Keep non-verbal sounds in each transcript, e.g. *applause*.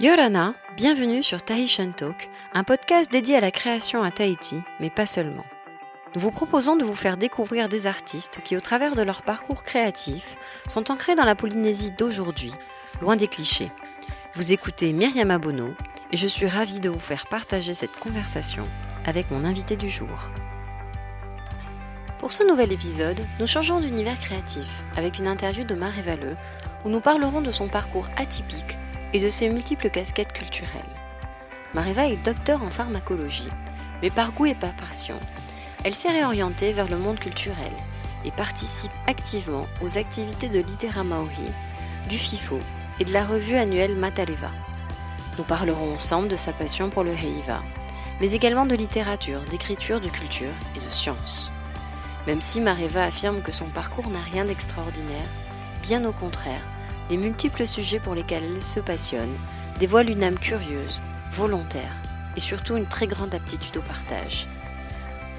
Yorana, bienvenue sur Tahitian Talk, un podcast dédié à la création à Tahiti, mais pas seulement. Nous vous proposons de vous faire découvrir des artistes qui, au travers de leur parcours créatif, sont ancrés dans la Polynésie d'aujourd'hui, loin des clichés. Vous écoutez Myriam Abono et je suis ravie de vous faire partager cette conversation avec mon invité du jour. Pour ce nouvel épisode, nous changeons d'univers créatif avec une interview de Marie Valleux où nous parlerons de son parcours atypique et de ses multiples casquettes culturelles. Mariva est docteur en pharmacologie, mais par goût et par passion, elle s'est réorientée vers le monde culturel et participe activement aux activités de Littéra Maori, du FIFO et de la revue annuelle Mataleva. Nous parlerons ensemble de sa passion pour le Heiva, mais également de littérature, d'écriture, de culture et de science. Même si Mareva affirme que son parcours n'a rien d'extraordinaire, bien au contraire, les multiples sujets pour lesquels elle se passionne dévoilent une âme curieuse, volontaire et surtout une très grande aptitude au partage.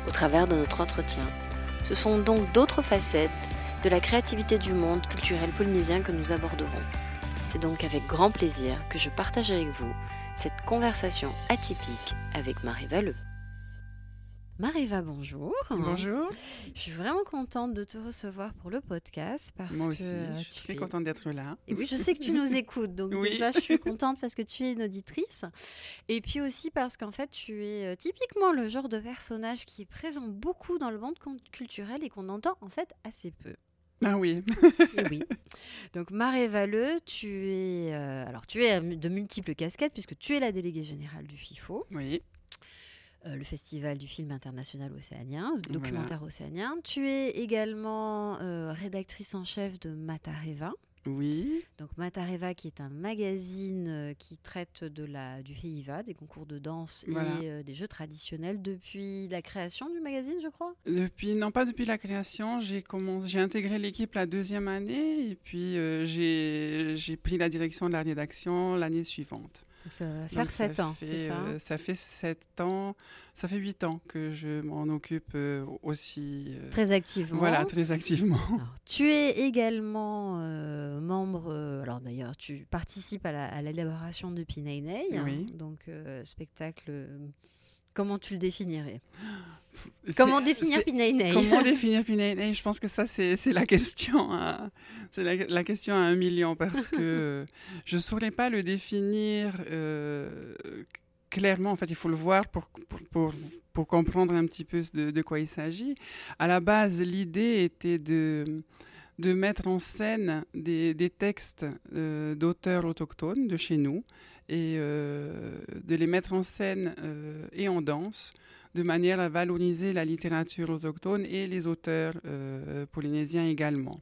Au travers de notre entretien, ce sont donc d'autres facettes de la créativité du monde culturel polynésien que nous aborderons. C'est donc avec grand plaisir que je partage avec vous cette conversation atypique avec Marie Valleux. Mariva, bonjour. Bonjour. Je suis vraiment contente de te recevoir pour le podcast parce Moi aussi, que euh, je suis es- contente d'être là. Et oui, je sais que tu nous *laughs* écoutes, donc Oui. déjà je suis contente parce que tu es une auditrice. Et puis aussi parce qu'en fait tu es euh, typiquement le genre de personnage qui est présent beaucoup dans le monde culturel et qu'on entend en fait assez peu. Ah oui, oui. Donc Marie Valleux, tu es euh, alors tu es de multiples casquettes puisque tu es la déléguée générale du FIFO, oui, euh, le festival du film international océanien, documentaire océanien. Tu es également euh, rédactrice en chef de Matareva. oui, Donc Matareva qui est un magazine euh, qui traite de la, du Heiva, des concours de danse Voilà. et euh, des jeux traditionnels depuis la création du magazine, je crois? Depuis, non pas depuis la création, j'ai commencé, j'ai intégré l'équipe la deuxième année et puis euh, j'ai pris la direction de la rédaction l'année suivante. Donc ça va faire Donc, ça 7 ans, fait, c'est ça? euh, Ça fait sept ans, ça fait huit ans que je m'en occupe euh, aussi. euh, Très activement. Voilà, très activement. *laughs* Alors, tu es également euh, membre, euh, alors d'ailleurs tu participes à la- à l'élaboration de Oui. donc euh, spectacle, euh, comment tu le définirais? Comment définir Pinainei Comment définir Pinay Je pense que ça, c'est c'est la question, à, c'est la, la question à un million parce que *laughs* je ne saurais pas le définir euh, clairement. En fait, il faut le voir pour, pour, pour, pour comprendre un petit peu de, de quoi il s'agit. À la base, l'idée était de, de mettre en scène des, des textes euh, d'auteurs autochtones de chez nous et euh, de les mettre en scène euh, et en danse de manière à valoriser la littérature autochtone et les auteurs euh, polynésiens également.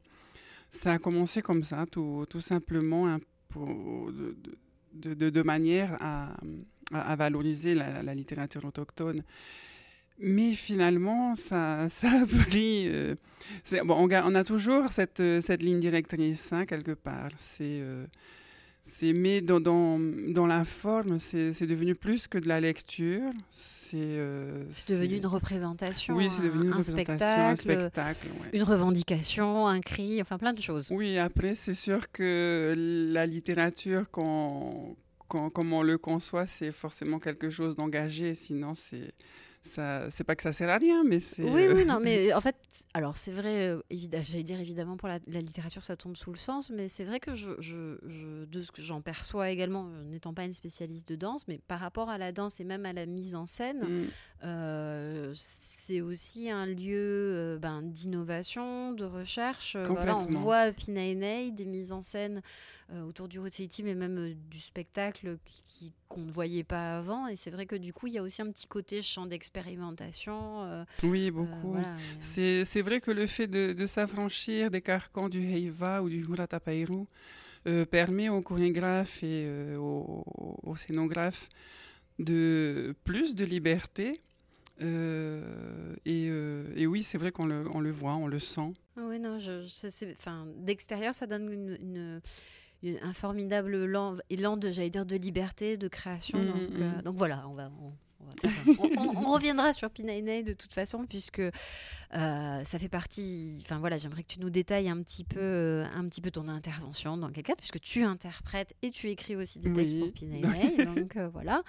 Ça a commencé comme ça, tout, simplement, hein, pour- de, manière à, valoriser la, littérature autochtone. Mais finalement, ça, a pris... on, a toujours cette, ligne directrice, hein, quelque part. C'est... c'est- mais dans, dans, dans la forme, c'est devenu plus que de la lecture. C'est euh, devenu une représentation, Oui, c'est devenu une un, un représentation, un spectacle, spectacle. ouais. une revendication, un cri, enfin plein de choses. Oui, après, c'est sûr que la littérature, qu'on- qu'on- comme on le conçoit, c'est forcément quelque chose d'engagé. Sinon, c'est ça, c'est pas que ça sert à rien, mais c'est. Oui, euh, oui, non, mais *laughs* en fait, alors c'est vrai, euh, évidemment, j'allais dire évidemment pour la, la littérature, ça tombe sous le sens, mais c'est vrai que je, je- je- de ce que j'en perçois également, euh, n'étant pas une spécialiste de danse, mais par rapport à la danse et même à la mise en scène, mm, euh, c'est aussi un lieu euh, ben, d'innovation, de recherche. Euh, voilà, on voit à Pinainei des mises en scène euh, autour du Rotaiti, mais même euh, du spectacle qui- qu'on ne voyait pas avant. Et c'est vrai que du coup, il y a aussi un petit côté champ d'expérimentation. euh, oui, euh, beaucoup. voilà, euh, C'est c'est vrai que le fait de, de s'affranchir des carcans du Heiva ou du Huratapairu euh, permet aux chorégraphes et euh, aux, aux scénographes de plus de liberté. Euh, et, euh, et oui, c'est vrai qu'on le, on le voit, on le sent. Ah ouais, non, je, je- enfin, d'extérieur, ça donne une, une- une- un formidable élan, élan de, j'allais dire, de liberté, de création. Mhm, donc, euh, mhm. donc voilà, on va, on, *laughs* on on, reviendra sur Pinaine de toute façon, puisque euh, ça fait partie. Enfin voilà, j'aimerais que tu nous détailles un petit peu, euh, un petit peu ton intervention dans quel cas, puisque tu interprètes et tu écris aussi des textes pour Pinaine. *laughs* donc euh, voilà.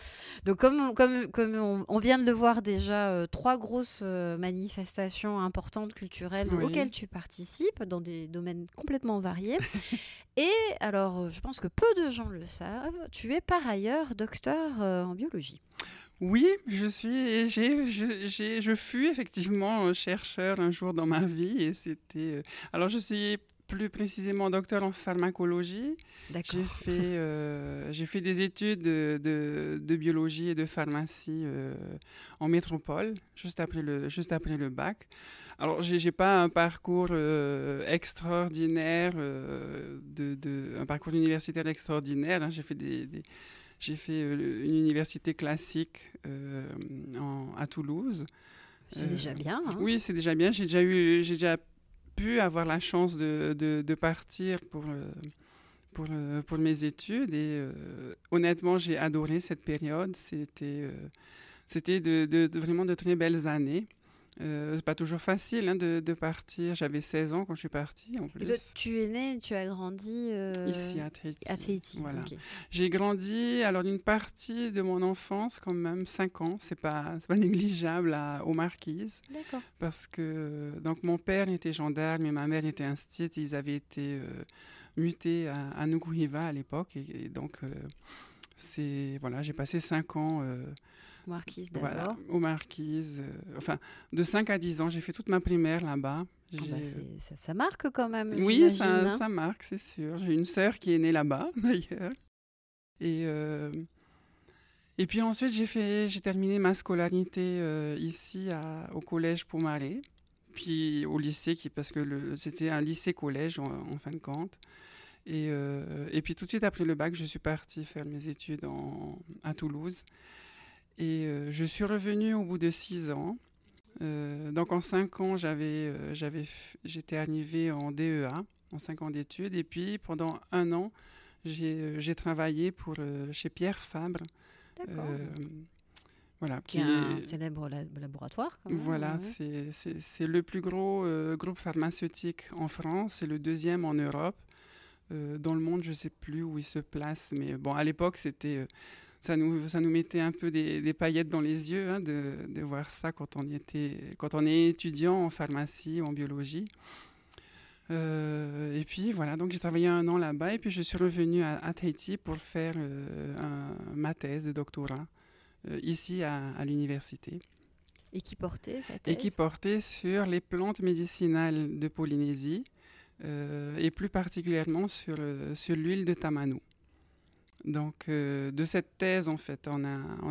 Donc comme, comme, comme on, vient de le voir déjà, trois grosses manifestations importantes culturelles auxquelles tu participes dans des domaines complètement variés. *laughs* et alors, je pense que peu de gens le savent, tu es par ailleurs docteur en biologie. Oui, je suis, j'ai, je, je fus effectivement chercheur un jour dans ma vie et c'était. Euh, alors je suis plus précisément docteur en pharmacologie. J'ai fait, euh, j'ai fait des études de, de, biologie et de pharmacie euh, en métropole, juste après le, juste après le bac. Alors, j'ai n'ai pas un parcours extraordinaire, de, de, un parcours universitaire extraordinaire. Hein. J'ai fait des, j'ai fait euh, une université classique euh, à Toulouse. C'est déjà euh, bien. Hein. oui, c'est déjà bien. J'ai déjà eu, j'ai déjà pu avoir la chance de, de, partir pour pour, pour mes études et honnêtement, j'ai adoré cette période. C'était c'était de, de, vraiment de très belles années. Euh, c'est pas toujours facile hein, de, de, partir. J'avais 16 ans quand je suis partie. En plus. tu es né, tu as grandi euh, ici à Tahiti. À Tahiti. Voilà. J'ai grandi alors une partie de mon enfance quand même 5 ans. C'est pas pas *laughs* négligeable à, aux Marquises. D'accord. Parce que donc mon père était gendarme et ma mère était instite. Ils avaient été euh, mutés à, à Nukuhiva à l'époque et, donc c'est voilà j'ai passé 5 ans Marquise d'abord. Voilà, aux Marquises. Euh, enfin, de 5 à 10 ans, j'ai fait toute ma primaire là-bas. Ah bah, ça, ça, marque quand même. Oui, ça, hein. ça, marque, c'est sûr. J'ai une sœur qui est née là-bas, *laughs* d'ailleurs. Et, euh, et puis ensuite, j'ai, fait, j'ai terminé ma scolarité euh, ici à, au collège Pomaré, puis au lycée, qui, parce que c'était un lycée-collège en, fin de compte. Et, et, puis tout de suite après le bac, je suis partie faire mes études en, à Toulouse. Et euh, je suis revenue au bout de six ans. Euh, donc en cinq ans, j'avais, euh, j'avais, j'étais arrivée en DEA, en cinq ans d'études. Et puis pendant un an, j'ai, j'ai travaillé pour, chez Pierre Fabre. D'accord. Voilà, qui, est un célèbre laboratoire. Quand même, voilà, c'est, c'est, c'est le plus gros groupe pharmaceutique en France, c'est le deuxième en Europe. dans le monde, je ne sais plus où il se place, mais bon, à l'époque, c'était ça nous, ça nous mettait un peu des, paillettes dans les yeux hein, de, de, voir ça quand on, était, quand on est étudiant en pharmacie ou en biologie. Euh, et puis voilà, donc j'ai travaillé un an là-bas et puis je suis revenue à, Tahiti pour faire euh, un, ma thèse de doctorat euh, ici à, à l'université. Et qui portait Et qui portait sur les plantes médicinales de Polynésie et plus particulièrement sur, sur l'huile de tamano. Donc, euh, de cette thèse, en fait, on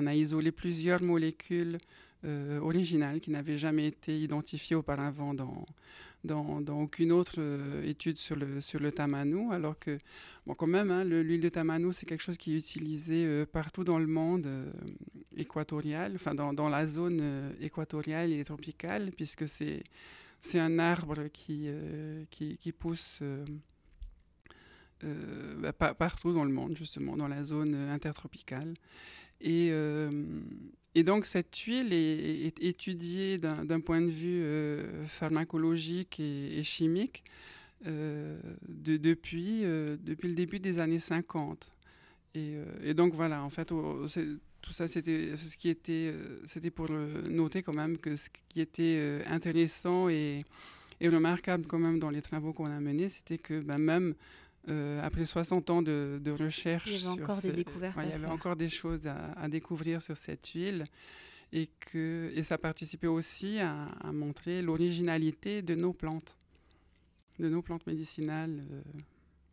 a, isolé plusieurs molécules euh, originales qui n'avaient jamais été identifiées auparavant dans, dans, dans aucune autre euh, étude sur le, sur le tamano, alors que, bon, quand même, hein, l'huile de tamano, c'est quelque chose qui est utilisé partout dans le monde équatorial, enfin, dans, dans la zone équatoriale et tropicale, puisque c'est, un arbre qui, qui pousse euh, bah, partout dans le monde, justement, dans la zone euh, intertropicale. Et, euh, et donc, cette huile est, étudiée d'un point de vue pharmacologique et, chimique de, depuis, depuis le début des années 50. Et, donc, voilà, en fait, tout ça, c'était était, pour noter quand même que ce qui était intéressant et, et, remarquable quand même dans les travaux qu'on a menés, c'était que ben, même euh, après 60 ans de, de recherche, il y avait encore des découvertes. il y avait encore des choses à, découvrir sur cette huile et que et ça participait aussi à, montrer l'originalité de nos plantes, de nos plantes médicinales. Euh,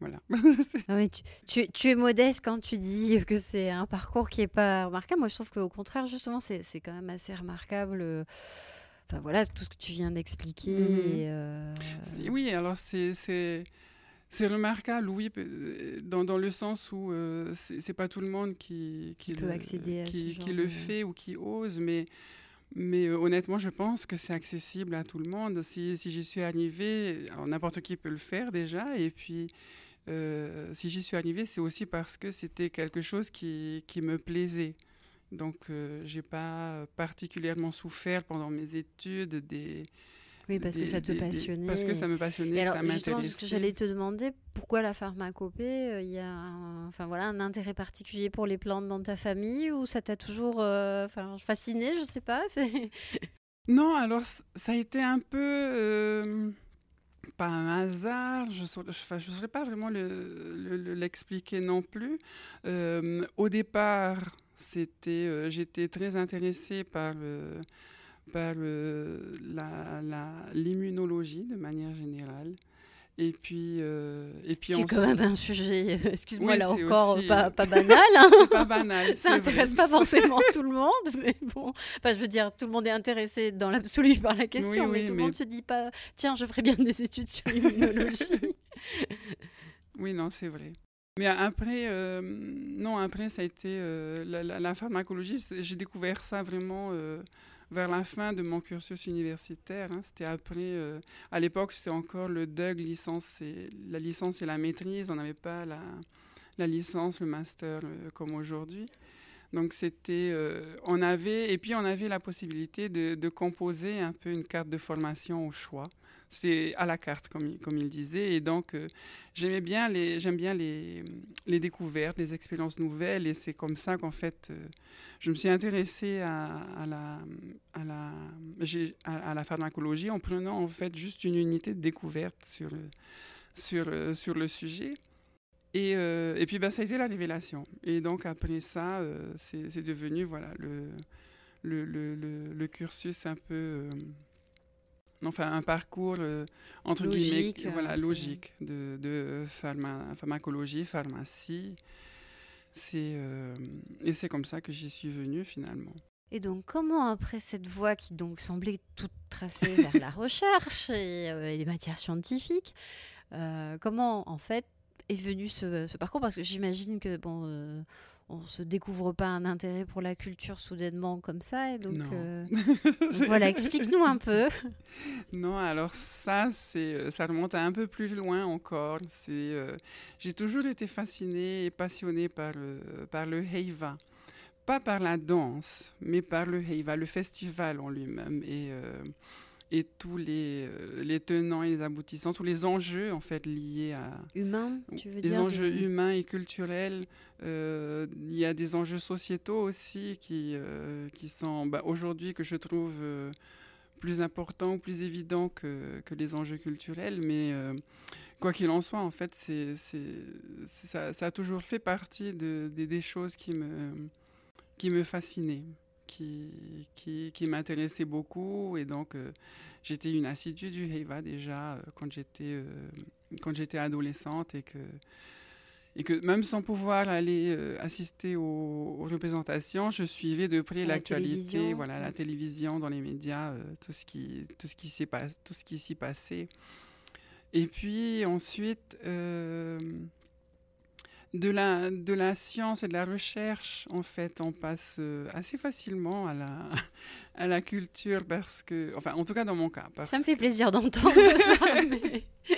voilà. *laughs* Ah oui, tu, tu, es modeste quand tu dis que c'est un parcours qui n'est pas remarquable. Moi, je trouve qu'au contraire, justement, c'est quand même assez remarquable. Enfin, voilà, tout ce que tu viens d'expliquer. Mhm. Euh, oui, alors c'est c'est remarquable, oui, euh, dans, dans, le sens où euh, ce c'est pas tout le monde qui, qui, le, accéder qui, qui le fait ou qui ose, mais, mais euh, honnêtement, je pense que c'est accessible à tout le monde. Si, si j'y suis arrivée, n'importe qui peut le faire déjà, et puis si j'y suis arrivée, c'est aussi parce que c'était quelque chose qui, qui me plaisait. Donc, euh, j'ai pas particulièrement souffert pendant mes études des. Oui, parce que ça te passionnait. parce que ça me passionnait, alors, ça m'intéressait. ce que j'allais te demander, pourquoi la pharmacopée euh, Il y a un, enfin, voilà, un intérêt particulier pour les plantes dans ta famille ou ça t'a toujours euh, enfin fasciné Je sais pas. *laughs* Non, alors ça a été un peu. Euh, pas un hasard, je ne saurais pas vraiment l'expliquer non plus. au départ, c'était, j'étais très intéressée par par l'immunologie de manière générale. Et puis, euh, et puis c'est quand même un sujet, euh, excuse-moi là encore, pas, euh, pas, banal. Hein. *laughs* c'est pas banal. Ça intéresse pas forcément *laughs* tout le monde, mais bon. Enfin, je veux dire, tout le monde est intéressé dans l'absolu par la question, mais tout le monde se dit pas, tiens, je ferais bien des études sur l'immunologie. *laughs* oui, non, c'est vrai. Mais après, non, après, ça a été la, la, pharmacologie. J'ai découvert ça vraiment vers la fin de mon cursus universitaire. Hein. c'était après, euh, à l'époque, c'était encore le DUG, licence et, la licence et la maîtrise. On n'avait pas la, la, licence, le master euh, comme aujourd'hui. Donc c'était, euh, on avait, et puis on avait la possibilité de, de, composer un peu une carte de formation au choix c'est à la carte, comme, il disait. Et donc, euh, j'aimais bien les, j'aime bien les, découvertes, les expériences nouvelles. Et c'est comme ça qu'en fait, euh, je me suis intéressée à, à la, à, la, à, la pharmacologie en prenant en fait juste une unité de découverte sur, sur, euh, sur le sujet. Et, et puis, ben, ça a été la révélation. Et donc, après ça, c'est devenu voilà, le, le, le, cursus un peu enfin un parcours euh, entre guillemets voilà logique de, de pharmacologie pharmacie. C'est euh, et c'est comme ça que j'y suis venue finalement. Et donc comment après cette voie qui donc semblait toute tracée vers la *laughs* recherche et, euh, les matières scientifiques comment en fait est venu ce, ce parcours? Parce que j'imagine que bon on se découvre pas un intérêt pour la culture soudainement comme ça. Et donc, euh, *laughs* voilà, explique-nous un peu. *laughs* Non, alors ça, c'est, euh, ça remonte un peu plus loin encore. C'est, euh, j'ai toujours été fascinée et passionnée par, par le Heiva. Pas par la danse, mais par le Heiva, le festival en lui-même. Et et tous les, euh, les tenants et les aboutissants, tous les enjeux en fait liés à humains, tu veux les enjeux humains et culturels. Euh, il y a des enjeux sociétaux aussi qui euh, qui sont bah, aujourd'hui que je trouve plus importants, plus évidents que, que les enjeux culturels, mais quoi qu'il en soit, en fait, c'est, ça, ça, a toujours fait partie de, des choses qui me, qui me fascinaient qui, qui, qui m'intéressait beaucoup. Et donc, euh, j'étais une assidue du Heiva déjà euh, quand j'étais euh, quand j'étais adolescente et que et que même sans pouvoir aller assister aux, représentations, je suivais de près l'actualité, voilà, la télévision, dans les médias, tout ce qui tout ce qui s'est tout ce qui s'y passait. Et puis ensuite de la, de la science et de la recherche, en fait, on passe euh, assez facilement à la, *laughs* à la culture parce que, enfin, en tout cas dans mon cas. ça me fait plaisir d'entendre *laughs* ça.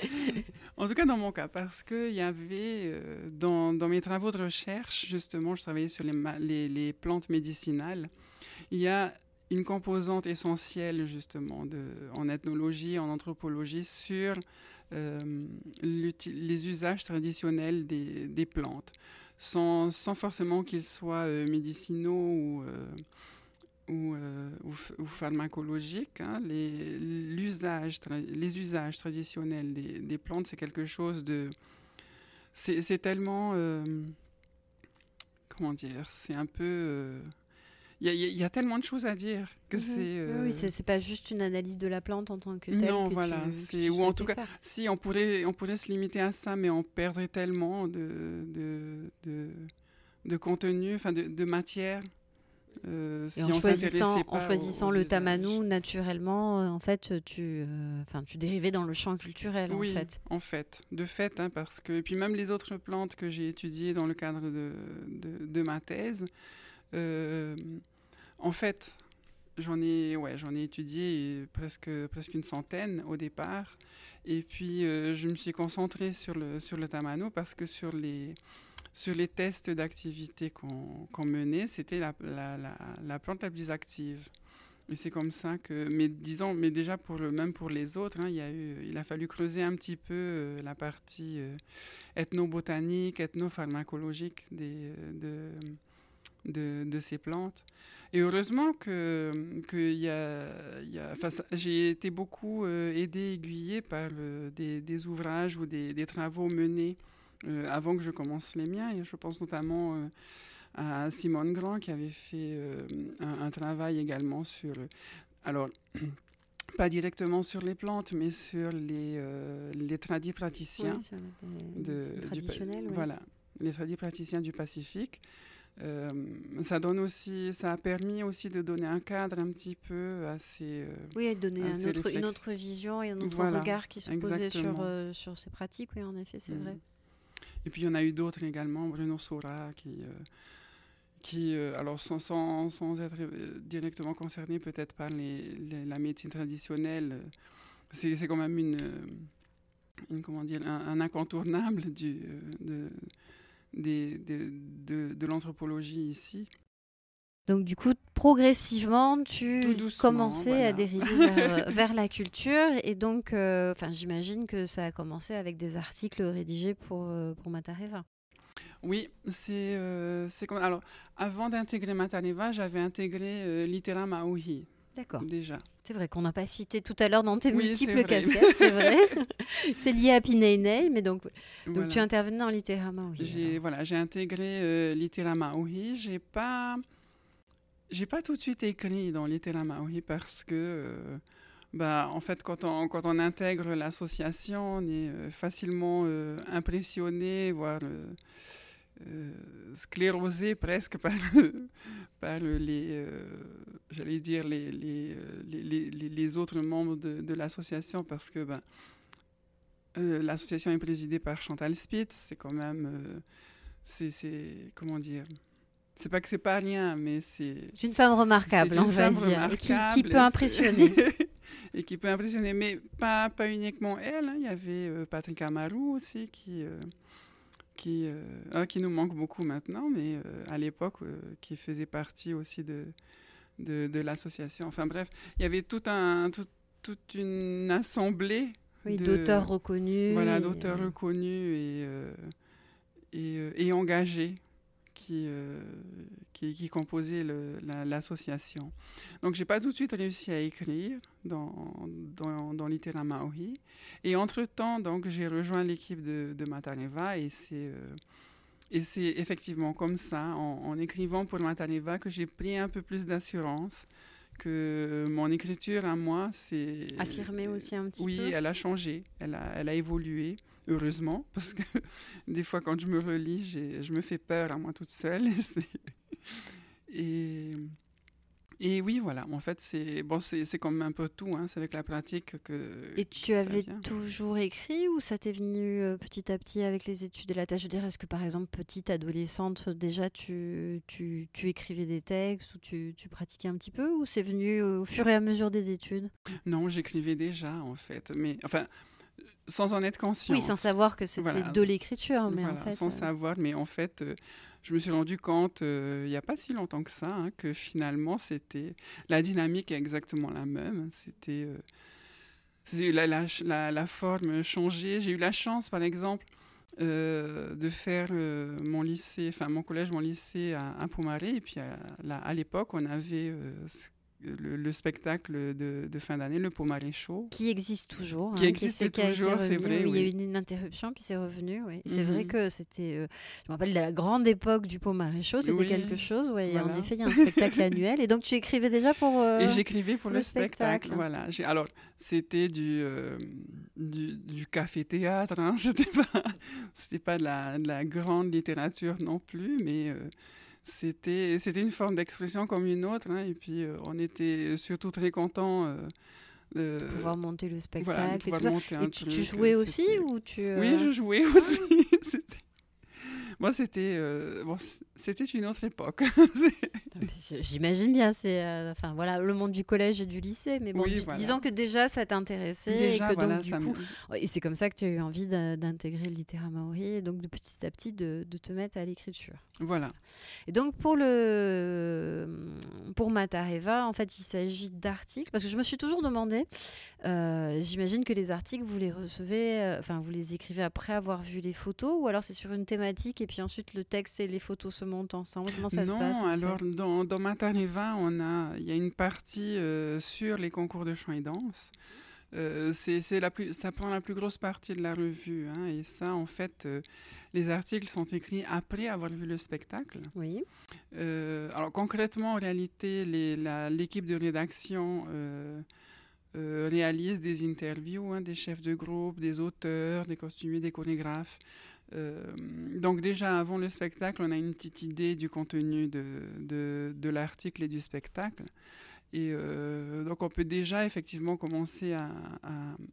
en tout cas dans mon cas, parce qu'il y avait, euh, dans, dans, mes travaux de recherche, justement, je travaillais sur les, les, les plantes médicinales, il y a une composante essentielle, justement, de, en ethnologie, en anthropologie, sur les usages traditionnels des, plantes, sans, forcément qu'ils soient euh, médicinaux ou, euh, pharmacologiques. Hein. Les, les usages traditionnels des plantes, c'est quelque chose de... C'est tellement... comment dire C'est un peu il y, a tellement de choses à dire que mhm. c'est. Oui, euh, c'est pas juste une analyse de la plante en tant que telle. Non, voilà. ou en tout cas, si on pourrait, on pourrait se limiter à ça, mais on perdrait tellement de, de, de, contenu, enfin de, de matière. Euh, si en, choisissant, en choisissant le tamanou, naturellement, euh, en fait, tu, enfin, tu dérivais dans le champ culturel, oui, en fait. en fait, de fait, hein, parce que, et puis même les autres plantes que j'ai étudiées dans le cadre de, de, de ma thèse, en fait, j'en ai, ouais, j'en ai étudié presque, presque une centaine au départ. Et puis, euh, je me suis concentrée sur le, sur le tamano parce que sur les, sur les tests d'activité qu'on menait, c'était la, la, plante la plus active. Et c'est comme ça que, mais disons, mais déjà pour le même pour les autres, hein, il, y a eu, il a fallu creuser un petit peu euh, la partie euh, ethnobotanique, ethnopharmacologique des, de, de, de, ces plantes. Et heureusement que, que y a, y a j'ai été beaucoup euh, aidée, aiguillée par des, des, ouvrages ou des, des travaux menés avant que je commence les miens. Et je pense notamment à Simone Grand qui avait fait euh, un, travail également sur. Alors, *clears throat* pas directement sur les plantes, mais sur les, euh, les tradis praticiens. de, traditionnels. Voilà, les tradis praticiens du Pacifique. Euh, ça donne aussi, ça a permis aussi de donner un cadre un petit peu à ces. oui, de donner un autre, une autre vision et un autre regard qui se posait sur, sur ces pratiques, oui, en effet, c'est mm. vrai. Et puis il y en a eu d'autres également, Bruno Sora qui, qui, euh, alors sans, sans, sans, être euh, directement concerné peut-être par les, la médecine traditionnelle, euh, c'est quand même une, une, comment dire, un, incontournable du, de, de, de, de l'anthropologie ici. Donc du coup, progressivement, tu commençais à dériver *laughs* vers, la culture et donc, enfin, j'imagine que ça a commencé avec des articles rédigés pour, pour Matareva. Oui, c'est euh, comme. Alors, avant d'intégrer Mataneva, j'avais intégré euh, Litera Maui. D'accord. Déjà. C'est vrai qu'on n'a pas cité tout à l'heure dans tes multiples casquettes, c'est vrai. *laughs* c'est lié à Pineinei, mais donc, donc tu intervenais dans Maui. J'ai voilà, j'ai intégré euh, Litera Maui. J'ai pas j'ai pas tout de suite écrit dans Maui parce que euh, bah, en fait, quand on, quand on intègre l'association, on est facilement impressionné, voire euh, sclérosé presque par, *laughs* par les, euh, j'allais dire, les, euh, les, les, les, autres membres de, de l'association parce que ben, l'association est présidée par Chantal Spitz, c'est quand même, c'est, comment dire, c'est pas que c'est pas rien, mais c'est. C'est une femme remarquable, on va dire, et qui, qui, peut impressionner. *laughs* et qui peut impressionner, mais pas, pas uniquement elle. Hein. Il y avait Patrick Amarou aussi qui, qui, euh, qui nous manque beaucoup maintenant, mais euh, à l'époque, euh, qui faisait partie aussi de, de, de l'association. Enfin bref, il y avait tout un, toute une assemblée oui, d'auteurs reconnus. Voilà, d'auteurs reconnus et, et, et, engagés qui, qui, qui, composaient l'association. Donc, j'ai pas tout de suite réussi à écrire dans, dans, dans Litera Maori. Et entre-temps, j'ai rejoint l'équipe de, de Mataneva et c'est... Euh, et c'est effectivement comme ça, en, écrivant pour Mataneva, que j'ai pris un peu plus d'assurance, que mon écriture à moi, c'est... Affirmée aussi un petit oui, peu Oui, elle a changé, elle a, elle a évolué, heureusement, *laughs* parce que des fois, quand je me relis, je me fais peur à moi toute seule. *laughs* et, et oui, voilà, en fait, c'est bon, c'est comme un peu tout, hein, c'est avec la pratique que. Et tu avais toujours écrit ou ça t'est venu euh, petit à petit avec les études et la tâche Je dirais, est-ce que par exemple, petite adolescente, déjà tu, tu, tu écrivais des textes ou tu, tu, pratiquais un petit peu ou c'est venu au fur et à mesure des études? Non, j'écrivais déjà en fait, mais enfin sans en être conscient. Oui, sans savoir que c'était de l'écriture, mais en fait. Sans euh, savoir, mais en fait, euh, je me suis rendu compte euh, il n'y a pas si longtemps que ça hein, que finalement c'était la dynamique est exactement la même. C'était euh, la, la, la, forme changeait. J'ai eu la chance, par exemple, de faire mon lycée, enfin mon collège, mon lycée à, à Poumaré. Et puis à, à l'époque, on avait le, spectacle de, fin d'année, le Pomaré Show. Qui existe toujours. Qui hein, existe toujours, c'est vrai. Il y a eu une interruption, puis c'est revenu. Oui. C'est vrai mhm. que c'était. Euh, je me rappelle la grande époque du Pomaré Show, c'était quelque chose. Ouais, En effet, il y a un spectacle *laughs* annuel. Et donc, tu écrivais déjà pour. Euh, et j'écrivais pour le, spectacle. Voilà. Alors, c'était du, euh, du, du café-théâtre. Hein. *laughs* C'était pas, pas de la, de la, grande littérature non plus, mais c'était c'était une forme d'expression comme une autre hein, et puis euh, on était surtout très contents euh, de pouvoir monter le spectacle et, tu, jouais aussi ou tu oui je jouais *laughs* aussi *laughs* Moi, c'était euh, bon, c'était une autre époque. J'imagine bien, c'est euh, enfin voilà le monde du collège et du lycée, mais bon, disons que déjà ça t'intéressait et que donc du coup, et c'est comme ça que tu as eu envie d'intégrer le littéraire maori et donc de petit à petit de, de te mettre à l'écriture. Voilà. Et donc pour le pour Matareva, en fait, il s'agit d'articles parce que je me suis toujours demandé. Euh, j'imagine que les articles vous les recevez, enfin vous les écrivez après avoir vu les photos, ou alors c'est sur une thématique et puis ensuite le texte et les photos se montent ensemble Comment ça se passe Non, alors dans, dans Matariva, on a, il y a une partie euh, sur les concours de chant et danse. Euh, c'est la plus, ça prend la plus grosse partie de la revue. Hein, et ça, en fait, euh, les articles sont écrits après avoir vu le spectacle. Oui. alors concrètement, en réalité, l'équipe de rédaction réalise des interviews hein, des chefs de groupe, des auteurs, des costumiers, des chorégraphes. Euh, donc déjà avant le spectacle, on a une petite idée du contenu de, de, de l'article et du spectacle. Et euh, donc on peut déjà effectivement commencer à,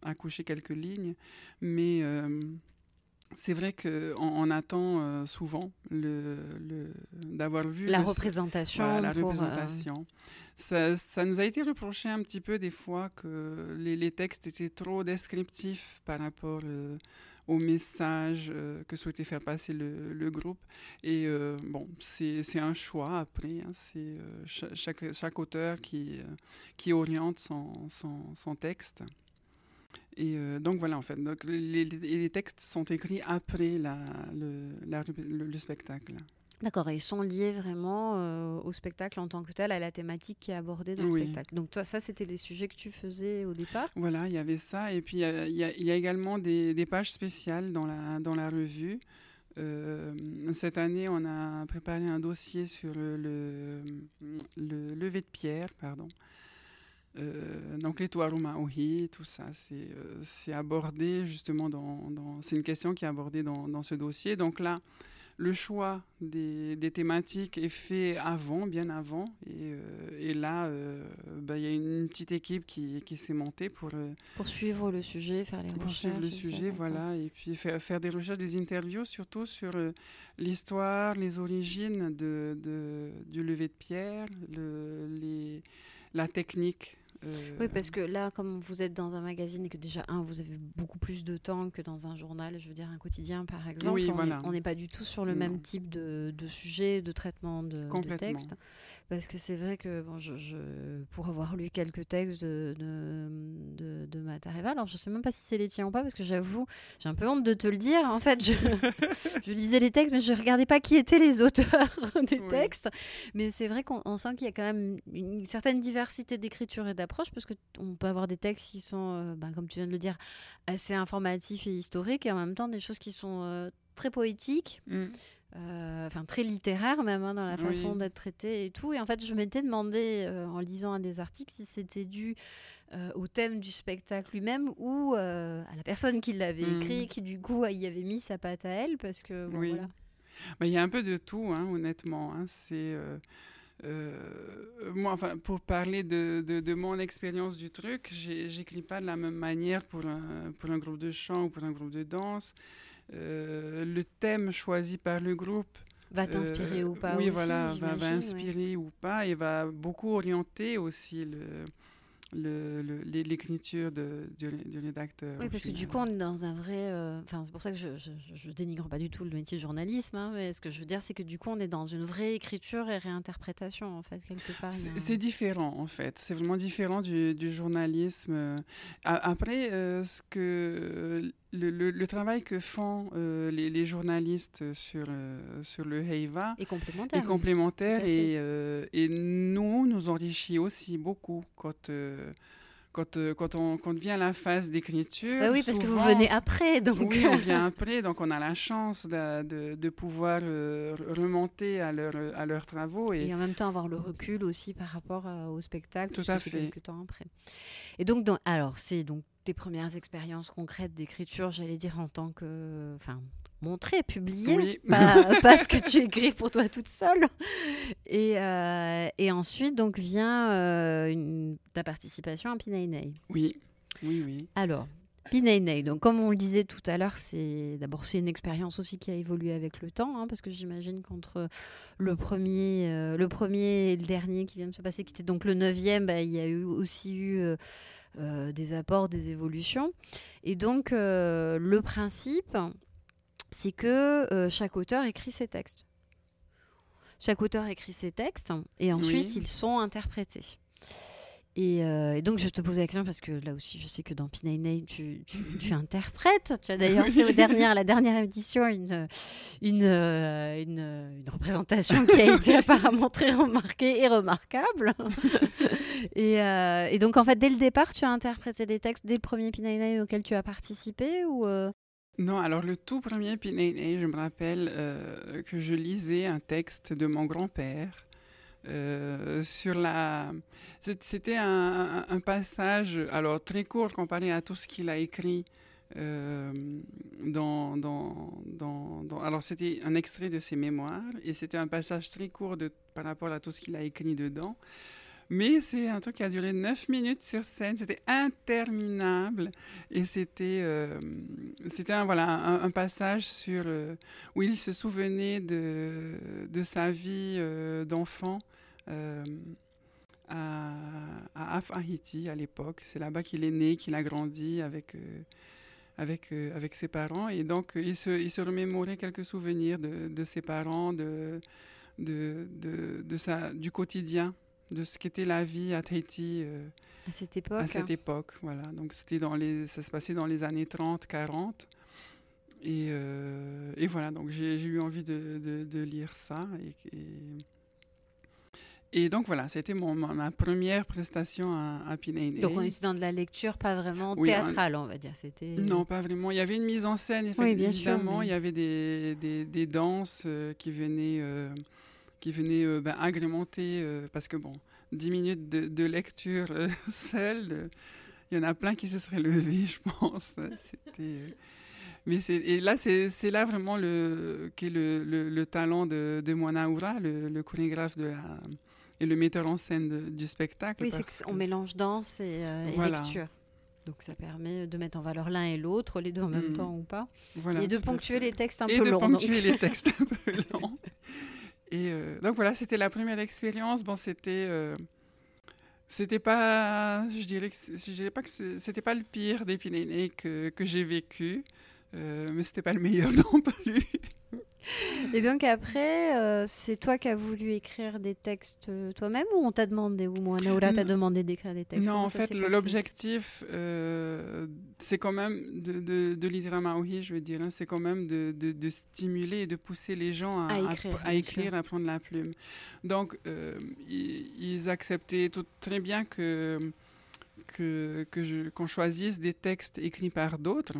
à, coucher quelques lignes, mais euh, c'est vrai qu'on on attend souvent le, le d'avoir vu la représentation. la représentation. Ça, ça, nous a été reproché un petit peu des fois que les, les textes étaient trop descriptifs par rapport au message euh, que souhaitait faire passer le, le groupe. Et euh, bon, c'est un choix après. Hein. c'est euh, chaque, chaque, auteur qui, qui oriente son, son, texte. Et donc voilà, en fait, donc, les, les, textes sont écrits après la, le, le spectacle. D'accord, et ils sont liés vraiment euh, au spectacle en tant que tel, à la thématique qui est abordée dans le spectacle. Donc toi, ça, c'était les sujets que tu faisais au départ? Voilà, il y avait ça. Et puis, il y, a également des, des, pages spéciales dans la, dans la revue. Euh, cette année, on a préparé un dossier sur le, le, lever de pierre, pardon. Euh, donc les Tuarumaohi, tout ça, c'est abordé justement dans, dans c'est une question qui est abordée dans, dans ce dossier. Donc là, le choix des, thématiques est fait avant, bien avant. Et, euh, là, euh, bah, il y a une petite équipe qui, s'est montée pour, euh, pour suivre le sujet, faire les pour suivre le sujet, voilà. Et puis faire, faire des recherches, des interviews, surtout sur l'histoire, les origines de, du lever de pierre, le, les, la technique oui, euh, parce que là, comme vous êtes dans un magazine et que déjà, un, vous avez beaucoup plus de temps que dans un journal, je veux dire un quotidien par exemple, on n'est pas du tout sur le même type de, de, sujet, de traitement de, de texte. Parce que c'est vrai que bon, je, pour avoir lu quelques textes de, de, de, Matareva, alors je ne sais même pas si c'est les tiens ou pas, parce que j'avoue, j'ai un peu honte de te le dire. En fait, je, *laughs* je lisais les textes, mais je ne regardais pas qui étaient les auteurs *laughs* des textes. Mais c'est vrai qu'on sent qu'il y a quand même une certaine diversité d'écriture et d'approche, parce qu'on peut avoir des textes qui sont, euh, ben, comme tu viens de le dire, assez informatifs et historiques, et en même temps des choses qui sont euh, très poétiques. Mm. Euh, enfin très littéraire même hein, dans la façon d'être traité et tout. Et en fait, je m'étais demandé euh, en lisant un des articles si c'était dû euh, au thème du spectacle lui-même ou à la personne qui l'avait hmm. écrit, qui du coup y avait mis sa patte à elle, parce que bon, voilà. Il y a un peu de tout, hein, honnêtement. Hein. c'est moi, enfin, pour parler de, de, de mon expérience du truc, j'écris pas de la même manière pour un, pour un groupe de chant ou pour un groupe de danse. Euh, le thème choisi par le groupe va euh, t'inspirer ou pas Oui, voilà, va, va, inspirer ou pas et va beaucoup orienter aussi le, l'écriture le, du, du, rédacteur. Oui, parce que du coup, on est dans un vrai. Euh, enfin, c'est pour ça que je, je, dénigre pas du tout le métier de journalisme, hein, mais ce que je veux dire, c'est que du coup, on est dans une vraie écriture et réinterprétation, en fait, quelque part. C'est différent, en fait. C'est vraiment différent du, du journalisme. Après, euh, ce que. Le, le, travail que font euh, les, les, journalistes sur, sur le Heiva est complémentaire. Est complémentaire et, et, nous, nous enrichit aussi beaucoup quand quand, euh, quand, on, quand vient la phase d'écriture. Bah oui, parce que vous venez après. Donc... Oui, on vient *laughs* après, donc on a la chance de, de, de pouvoir euh, remonter à, leur, à leurs travaux. Et... en même temps avoir le recul aussi par rapport euh, au spectacle. Tout à fait. Quelques temps après. Et donc, donc alors, c'est donc tes premières expériences concrètes d'écriture, j'allais dire en tant que, enfin, montrer, publier, *laughs* pas, ce que tu écris pour toi toute seule. Et, euh, et ensuite, donc, vient euh, ta participation à Pinainei. Oui, oui, oui. Alors, Pinay Donc, comme on le disait tout à l'heure, c'est d'abord c'est une expérience aussi qui a évolué avec le temps, hein, parce que j'imagine qu'entre le premier, euh, le premier et le dernier qui vient de se passer, qui était donc le neuvième, bah, il y a eu aussi eu euh, euh, des apports, des évolutions. Et donc, le principe, c'est que chaque auteur écrit ses textes. Chaque auteur écrit ses textes et ensuite ils sont interprétés. Euh, et, donc, je te pose la question parce que là aussi, je sais que dans Pinainei, tu, *laughs* tu, interprètes. Tu as d'ailleurs fait au dernier, à la dernière édition une, une, euh, une, représentation qui a été *laughs* apparemment très remarquée et remarquable. *laughs* *laughs* et, euh, et, donc, en fait, dès le départ, tu as interprété des textes dès le premier Pinainei auquel tu as participé ou Non, alors le tout premier Pinainei, je me rappelle que je lisais un texte de mon grand-père euh, sur la, c'était un, passage, alors très court comparé à tout ce qu'il a écrit. Euh, dans, dans, dans, alors c'était un extrait de ses mémoires et c'était un passage très court de, par rapport à tout ce qu'il a écrit dedans. Mais c'est un truc qui a duré 9 minutes sur scène, c'était interminable et c'était euh, c'était un, voilà, un, passage sur, où il se souvenait de, de sa vie d'enfant euh, à, à Haïti à l'époque. C'est là-bas qu'il est né, qu'il a grandi avec, euh, avec, euh, avec ses parents. Et donc, il se, il se remémorait quelques souvenirs de, de ses parents, de, de, de, de, sa, du quotidien, de ce qu'était la vie à cette époque. À cette époque, voilà. Donc, c'était dans les, ça se passait dans les années 30, 40. Et, et voilà, donc j'ai eu envie de, de, lire ça. et et donc voilà, c'était mon, ma, première prestation à, à Donc on était dans de la lecture, pas vraiment théâtrale, on... va dire. C'était non, pas vraiment. Il y avait une mise en scène, effectivement. Il y avait des, des, des danses euh, qui venaient, euh, qui venaient euh, ben, agrémenter, parce que bon, 10 minutes de, de lecture *laughs* seule, il y en a plein qui se seraient levés, *laughs* je pense. C'était mais et là, c'est là vraiment le, qu'est le, le, le, talent de, de Moana Oura, le, le chorégraphe de la, et le metteur en scène du spectacle. Oui, c'est qu'on mélange danse et, euh, lecture. Donc ça permet de mettre en valeur l'un et l'autre, les deux en même mm. temps ou pas. et de ponctuer les textes un peu *laughs* longs. Et de ponctuer les textes un peu longs. Et euh, donc voilà, c'était la première expérience. Bon, c'était... Euh, pas... Je dirais, que, je pas que c'était pas le pire des que, que j'ai vécu. mais c'était pas le meilleur *laughs* non plus. *laughs* Et donc après, euh, c'est toi qui as voulu écrire des textes euh, toi-même ou on t'a demandé, ou moi, Naoula t'a demandé d'écrire des textes? Non, en fait, l'objectif, euh, c'est quand même de, de, de je veux dire, hein, c'est quand même de, de, stimuler et de pousser les gens à, à écrire, à, prendre la plume. Donc, ils, acceptaient tout, très bien que qu'on que qu'on choisisse des textes écrits par d'autres.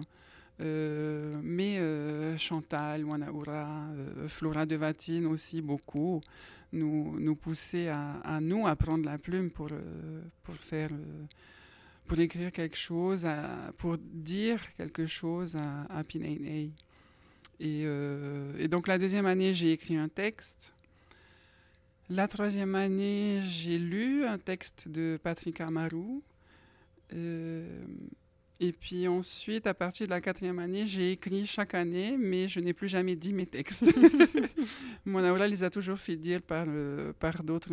Euh, mais euh, Chantal, Wanaoura, euh, Flora de Vatine aussi beaucoup nous, nous poussaient à, nous à prendre la plume pour, pour faire pour écrire quelque chose, pour dire quelque chose à, à Et, et, donc la deuxième année, j'ai écrit un texte. La troisième année, j'ai lu un texte de Patrick Amarou. Et puis ensuite, à partir de la quatrième année, j'ai écrit chaque année, mais je n'ai plus jamais dit mes textes. *laughs* Mon aura les a toujours fait dire par, euh, par d'autres.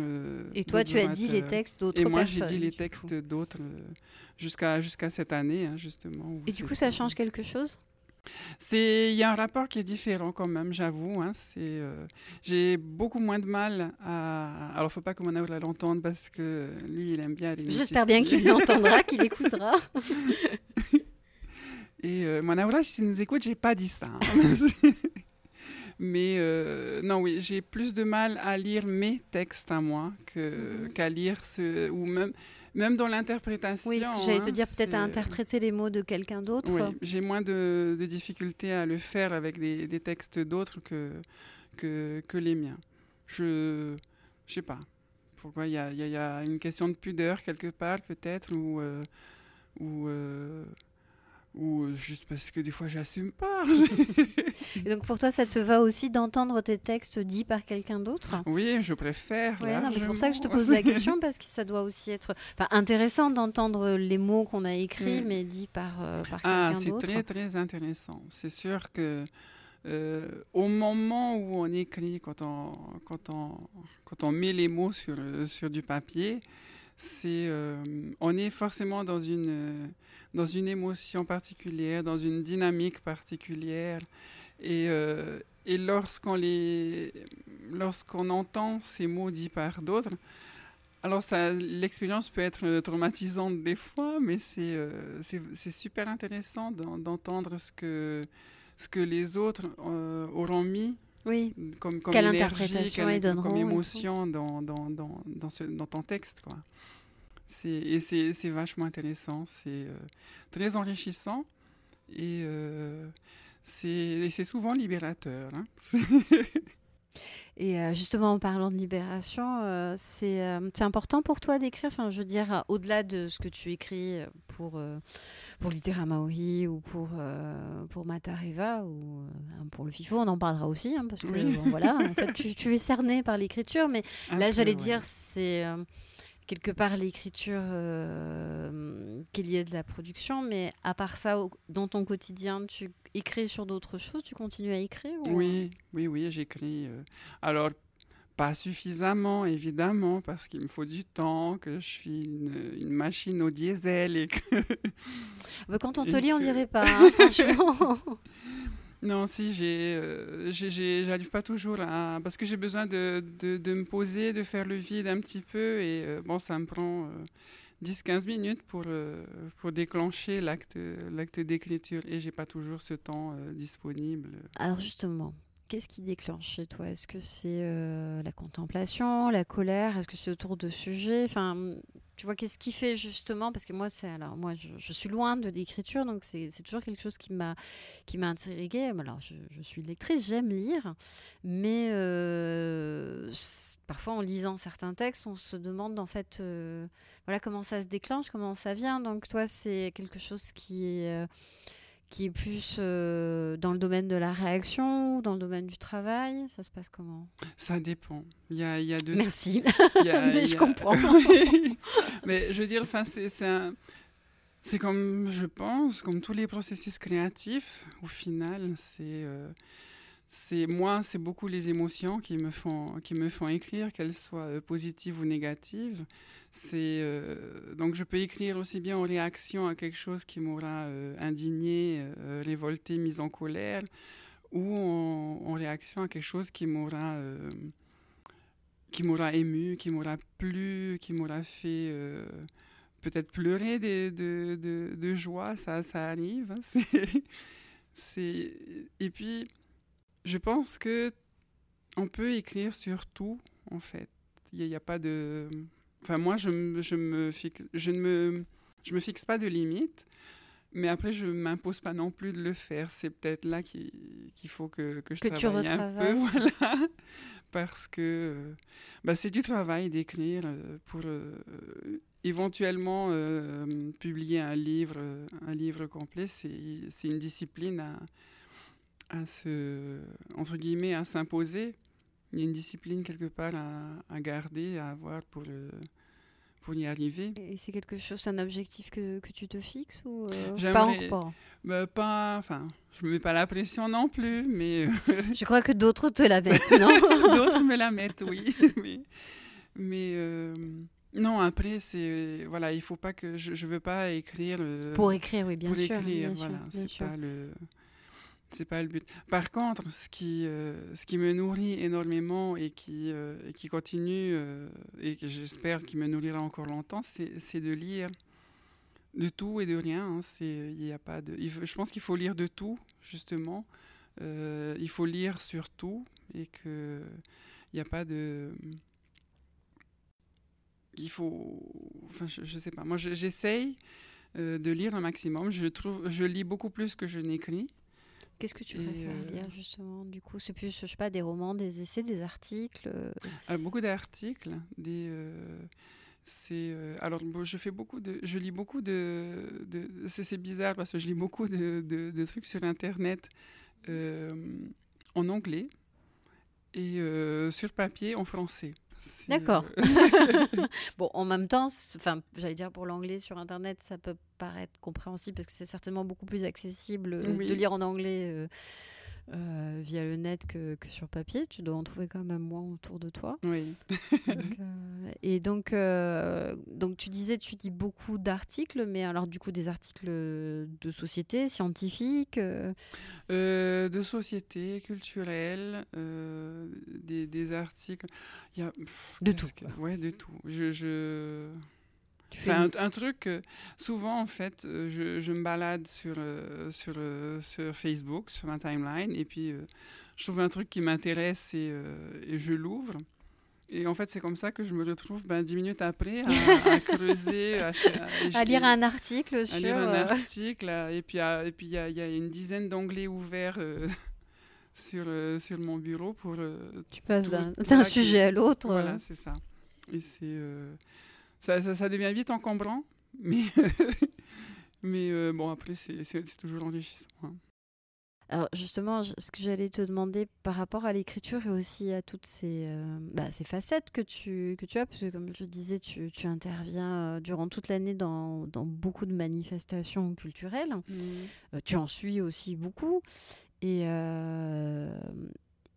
Et toi, tu as dit les textes d'autres personnes. Et moi, j'ai dit les textes d'autres euh, jusqu'à jusqu'à cette année, hein, justement. Et du coup, ça change quelque chose? C'est, il y a un rapport qui est différent quand même, j'avoue. Hein, c'est, euh, j'ai beaucoup moins de mal à. Alors, faut pas que mon la l'entende parce que lui, il aime bien les. J'espère bien qu'il l'entendra, qu'il *laughs* écoutera. Et euh, mon aura, si tu nous écoutes, j'ai pas dit ça. Hein. *laughs* Mais euh, non, oui, j'ai plus de mal à lire mes textes à moi que, mm-hmm. qu'à lire ce. Ou même même dans l'interprétation. Oui, j'allais te hein, dire peut-être à interpréter les mots de quelqu'un d'autre. Oui, j'ai moins de, de, difficultés à le faire avec des, des textes d'autres que, que, que, les miens. Je ne sais pas. Pourquoi il y a, y a, une question de pudeur quelque part peut-être ou, euh, ou, euh, ou juste parce que des fois j'assume pas. *laughs* *laughs* Et donc pour toi, ça te va aussi d'entendre tes textes dits par quelqu'un d'autre? Oui, je préfère. c'est pour ça que je te pose la *laughs* question parce que ça doit aussi être intéressant d'entendre les mots qu'on a écrits mm. mais dits par, euh, par ah, quelqu'un d'autre. C'est très très intéressant. C'est sûr que euh, au moment où on écrit, quand on, quand on, quand on met les mots sur, sur du papier, c'est euh, on est forcément dans une dans une émotion particulière, dans une dynamique particulière, et, euh, et lorsqu'on les lorsqu'on entend ces mots dits par d'autres, alors l'expérience peut être traumatisante des fois, mais c'est euh, super intéressant d'entendre ce que ce que les autres auront mis oui. Comme, comme Quelle énergie, interprétation ils donneront, comme émotion dans, dans, dans, dans, ce, dans ton texte. Quoi. Et c'est vachement intéressant, c'est euh, très enrichissant et euh, c'est souvent libérateur. Hein. *laughs* Et euh, justement, en parlant de libération, c'est important pour toi d'écrire, enfin, je veux dire, au-delà de ce que tu écris pour, pour Littéra Maori ou pour, pour Matariva ou pour le FIFO, on en parlera aussi, hein, parce que voilà, en fait, *laughs* tu, tu es cerné par l'écriture, mais là, j'allais dire, c'est quelque part l'écriture euh, qu'il y ait de la production, mais à part ça, dans ton quotidien, tu écris sur d'autres choses, tu continues à écrire Oui, oui, oui, j'écris. Euh, alors, pas suffisamment, évidemment, parce qu'il me faut du temps, que je suis une, machine au diesel et que... Quand on te lit, on dirait pas, hein, *laughs* franchement *laughs* Non, si, euh, j'arrive pas toujours à. Parce que j'ai besoin de, me poser, de faire le vide un petit peu. Et euh, bon, ça me prend 10-15 euh, minutes pour, pour déclencher l'acte, l'acte d'écriture. Et j'ai pas toujours ce temps disponible. Alors, justement, Qu'est-ce qui déclenche chez toi? Est-ce que c'est la contemplation, la colère? Est-ce que c'est autour de sujets? Enfin, tu vois, qu'est-ce qui fait justement? Parce que moi, c'est alors moi, je, suis loin de l'écriture, donc c'est toujours quelque chose qui m'a qui m'a intriguée. Alors, je, suis lectrice, j'aime lire, mais euh, parfois en lisant certains textes, on se demande en fait, euh, voilà, comment ça se déclenche, comment ça vient. Donc, toi, c'est quelque chose qui est euh, qui est plus euh, dans le domaine de la réaction ou dans le domaine du travail Ça se passe comment? Ça dépend. Il y a, il y a deux... Merci, *laughs* *laughs* mais je comprends. *laughs* mais je veux dire, enfin, c'est C'est comme, je pense, comme tous les processus créatifs, au final, c'est... Euh, c'est moi, c'est beaucoup les émotions qui me font, qui me font écrire, qu'elles soient euh, positives ou négatives. C'est euh, donc je peux écrire aussi bien en réaction à quelque chose qui m'aura euh, indigné, euh, révolté, mis en colère, ou en, réaction à quelque chose qui m'aura qui m'aura ému, qui m'aura plu, qui m'aura fait peut-être pleurer de, de, de, joie, ça, ça arrive. Hein. *laughs* c'est, et puis, je pense que on peut écrire sur tout, en fait. Il n'y a, pas de... Enfin, moi, je, je, me fixe, je ne me, je me fixe pas de limites, mais après, je ne m'impose pas non plus de le faire. C'est peut-être là qu'il faut que, que je travaille un peu. *laughs* Voilà. Parce que bah, c'est du travail d'écrire euh, pour euh, éventuellement euh, publier un livre, un livre complet. C'est une discipline à, à se, entre guillemets, à s'imposer il y a une discipline quelque part à, garder, à avoir pour, le, pour y arriver. Et c'est quelque chose, c'est un objectif que, que, tu te fixes ou euh, pas encore? Bah, pas, enfin, je me mets pas la pression non plus, mais. *laughs* je crois que d'autres te la mettent, *laughs* non? D'autres me la mettent, oui, *laughs* mais, mais euh, non. Après, c'est voilà, il faut pas que je, je veux pas écrire. pour écrire, oui, bien pour sûr. Écrire, voilà, c'est pas le c'est pas le but. Par contre, ce qui, euh, ce qui me nourrit énormément et qui, euh, qui continue, euh, et j'espère qu'il me nourrira encore longtemps, c'est de lire de tout et de rien. Hein. Il a pas de, je pense qu'il faut lire de tout, justement. il faut lire sur tout et qu'il n'y a pas de... Il faut... Enfin, je, je sais pas. Moi, j'essaye de lire un maximum. Je, trouve, je lis beaucoup plus que je n'écris. Qu'est-ce que tu préfères euh, lire justement Du coup, c'est plus, je sais pas, des romans, des essais, des articles euh, Beaucoup d'articles, des, C'est alors je fais beaucoup de, je lis beaucoup de, de c'est bizarre parce que je lis beaucoup de, de trucs sur internet en anglais et sur papier en français. D'accord. *laughs* bon, en même temps, enfin, j'allais dire pour l'anglais sur Internet, ça peut paraître compréhensible parce que c'est certainement beaucoup plus accessible de lire en anglais euh, via le net que, que, sur papier. Tu dois en trouver quand même moins autour de toi. Oui. Euh, et donc, euh, donc, tu disais, tu dis beaucoup d'articles, mais alors du coup, des articles de société, scientifiques De société, culturelle, des, des, articles. Il y a, de tout. Ouais, de tout. je... je un, truc, souvent en fait, euh, je, je, me balade sur, euh, sur, euh, sur Facebook, sur ma timeline, et puis je trouve un truc qui m'intéresse et, et, je l'ouvre. Et en fait, c'est comme ça que je me retrouve ben, dix minutes après à, *laughs* creuser, à, à, lire un article sur... À lire un article, et puis et puis il y, y, a une dizaine d'onglets ouverts *laughs* sur, sur mon bureau pour... tu passes d'un sujet à l'autre. Voilà, c'est ça. Et c'est ça, ça, devient vite encombrant, *laughs* mais, mais euh, bon, après, c'est toujours enrichissant. Hein. Alors justement, ce que j'allais te demander par rapport à l'écriture et aussi à toutes ces, euh, bah, ces facettes que tu, que tu as, parce que comme je disais, tu, tu interviens euh, durant toute l'année dans, dans, beaucoup de manifestations culturelles. Mmh. tu en suis aussi beaucoup. Et,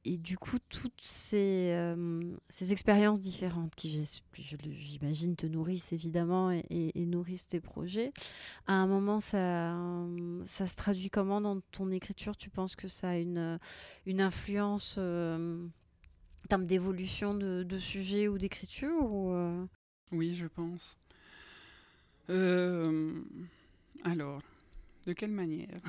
et du coup, toutes ces, euh, ces expériences différentes qui, j'imagine, te nourrissent évidemment et, nourrissent tes projets, à un moment, ça, ça se traduit comment dans ton écriture? Tu penses que ça a une, une influence euh, en termes d'évolution de, de sujet ou d'écriture euh? Oui, je pense. alors, de quelle manière?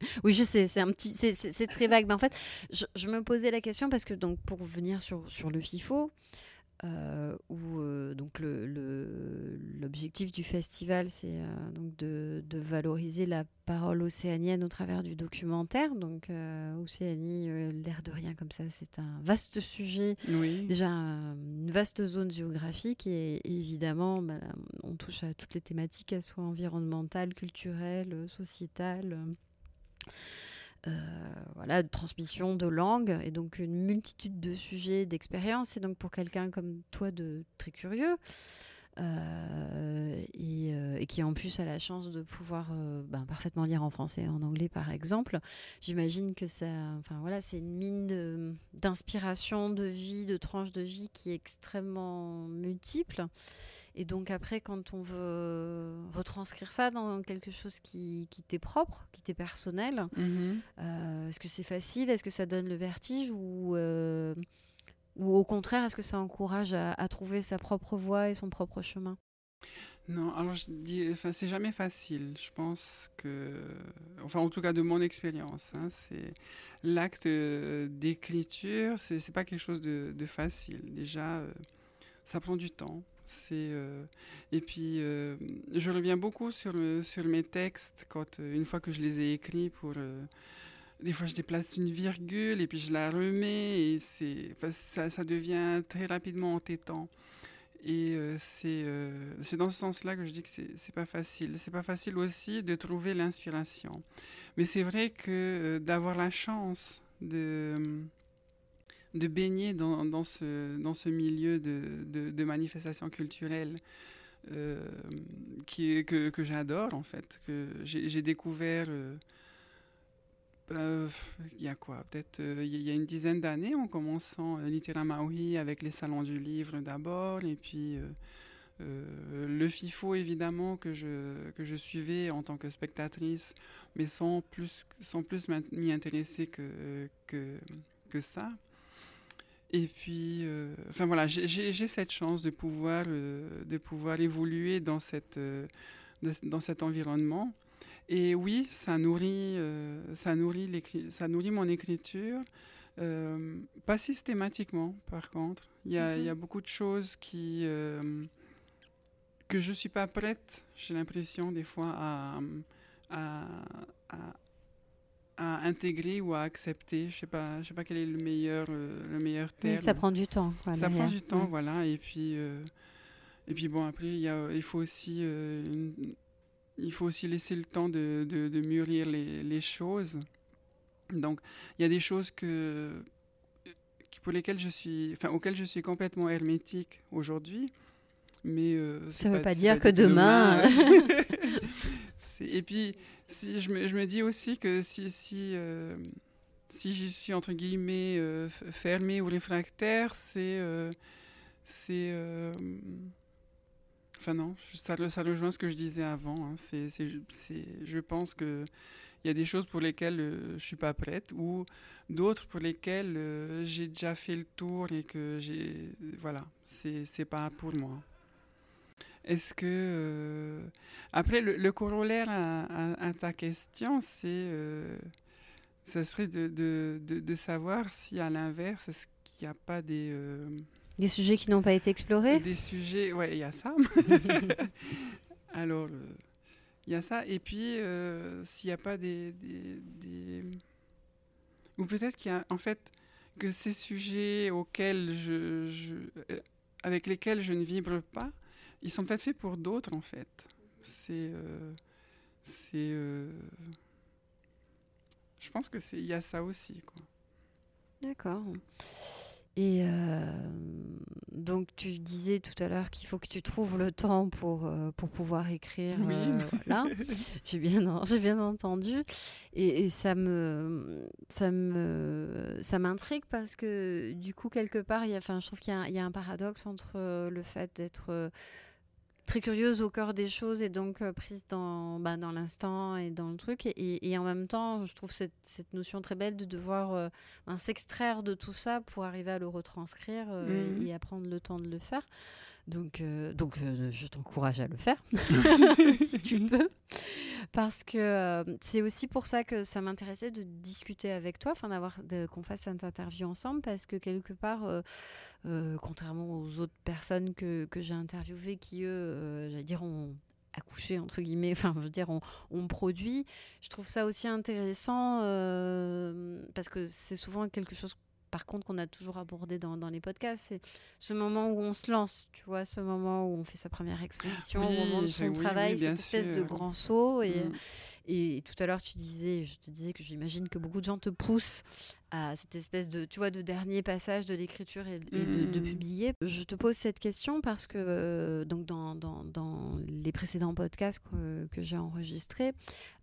*laughs* oui, je sais, c'est un petit, c'est très vague, mais en fait, je, me posais la question parce que donc pour venir sur, sur le FIFO, euh, où euh, donc l'objectif du festival, c'est euh, donc de, de, valoriser la parole océanienne au travers du documentaire. Donc Océanie, l'air de rien comme ça, c'est un vaste sujet, déjà une vaste zone géographique et, évidemment, bah, on touche à toutes les thématiques, qu'elles soient environnementales, culturelles, sociétales. Euh, voilà, de transmission de langue et donc une multitude de sujets, d'expériences. Et donc pour quelqu'un comme toi de très curieux euh, euh, et, qui en plus a la chance de pouvoir ben, parfaitement lire en français et en anglais par exemple, j'imagine que ça, enfin voilà, c'est une mine d'inspiration, de, de vie, de tranches de vie qui est extrêmement multiple. Et donc après, quand on veut retranscrire ça dans quelque chose qui, qui t'est propre, qui t'est personnel, mhm. euh, est-ce que c'est facile? Est-ce que ça donne le vertige? Ou, euh, ou au contraire, est-ce que ça encourage à, trouver sa propre voie et son propre chemin? Non, alors je dis, enfin, c'est jamais facile. Je pense que, enfin, en tout cas de mon expérience, hein, c'est l'acte euh, d'écriture, c'est, pas quelque chose de, de facile. Déjà, ça prend du temps. C'est euh, et puis euh, je reviens beaucoup sur sur mes textes quand euh, une fois que je les ai écrits pour des fois je déplace une virgule et puis je la remets et c'est ça, ça, devient très rapidement entêtant. Et c'est c'est dans ce sens-là que je dis que c'est pas facile. C'est pas facile aussi de trouver l'inspiration. Mais c'est vrai que d'avoir la chance de de baigner dans, ce, dans ce milieu de, de, manifestations culturelles euh, que, que j'adore en fait, que j'ai découvert euh, euh, il y a quoi Peut-être il y a une dizaine d'années en commençant Littéra Maui avec les salons du livre d'abord et puis le FIFO évidemment que je, que je suivais en tant que spectatrice mais sans plus, sans plus m'y intéresser que, que, que ça. Et puis, euh, enfin voilà, j'ai cette chance de pouvoir, euh, de pouvoir évoluer dans, cette, euh, dans cet environnement. Et oui, ça nourrit, ça nourrit, ça nourrit mon écriture. pas systématiquement, par contre. Il y, a, il y a mm-hmm. beaucoup de choses qui, que je ne suis pas prête, j'ai l'impression, des fois, à, à, à intégrer ou à accepter. Je sais pas, je sais pas quel est le meilleur, euh, le meilleur terme. ça prend du temps. ça prend du temps, voilà. Et puis, euh, Et puis bon, après, il, y a, il, faut aussi, il faut aussi laisser le temps de, de, de mûrir les, les, choses. Donc, il y a des choses que, pour lesquelles je suis, enfin, auxquelles je suis complètement hermétique aujourd'hui. Mais ça ne veut pas, dire que demain. *laughs* *laughs* et puis, si, je, me, dis aussi que si, si, si je suis entre guillemets euh, fermé ou réfractaire, c'est. Euh, c'est euh, enfin, non, ça, ça, rejoint ce que je disais avant. Hein. C'est, je pense qu'il y a des choses pour lesquelles je ne suis pas prête ou d'autres pour lesquelles j'ai déjà fait le tour et que j'ai. Voilà, c'est, c'est pas pour moi. Est-ce que. Après, le, corollaire à, ta question, c'est ça serait de, de, de, savoir si, à l'inverse, est-ce qu'il n'y a pas des... Euh, des sujets qui n'ont pas été explorés? Des sujets, ouais, il y a ça. *laughs* *laughs* Alors, il y a ça. Et puis, euh, s'il n'y a pas des... des, des... Ou peut-être qu'il y a, en fait, que ces sujets auxquels je, je, euh, avec lesquels je ne vibre pas, ils sont peut-être faits pour d'autres, en fait. C'est... c'est je pense que c'est il y a ça aussi quoi. D'accord. Et euh, donc tu disais tout à l'heure qu'il faut que tu trouves le temps pour, euh, pour pouvoir écrire. Oui. Euh, là, *laughs* j'ai bien, j'ai bien entendu. Et, ça me, ça me, ça m'intrigue parce que du coup quelque part, il y a, enfin, je trouve qu'il y, y, a un paradoxe entre le fait d'être très curieuse au cœur des choses et donc euh, prise dans, bah, dans l'instant et dans le truc. Et, et, en même temps, je trouve cette, cette notion très belle de devoir euh, ben, s'extraire de tout ça pour arriver à le retranscrire euh, mmh. et à prendre le temps de le faire. Donc, donc je t'encourage à le faire, *laughs* *laughs* si tu peux. Parce que c'est aussi pour ça que ça m'intéressait de discuter avec toi, enfin d'avoir qu'on fasse cette interview ensemble, parce que quelque part, euh, contrairement aux autres personnes que, que j'ai interviewées qui, eux, euh, j'allais dire, ont accouché, entre guillemets, *laughs* enfin, je veux dire, on, produit. Je trouve ça aussi intéressant euh, parce que c'est souvent quelque chose par contre qu'on a toujours abordé dans, dans les podcasts, c'est ce moment où on se lance, tu vois, ce moment où on fait sa première exposition, au moment de son travail, cette espèce de grand saut. Et, mm. et, tout à l'heure, tu disais, je te disais que j'imagine que beaucoup de gens te poussent à cette espèce de, tu vois, de dernier passage de l'écriture et, de, mmh. publier. Je te pose cette question parce que euh, donc dans, dans, dans, les précédents podcasts que, que j'ai enregistrés,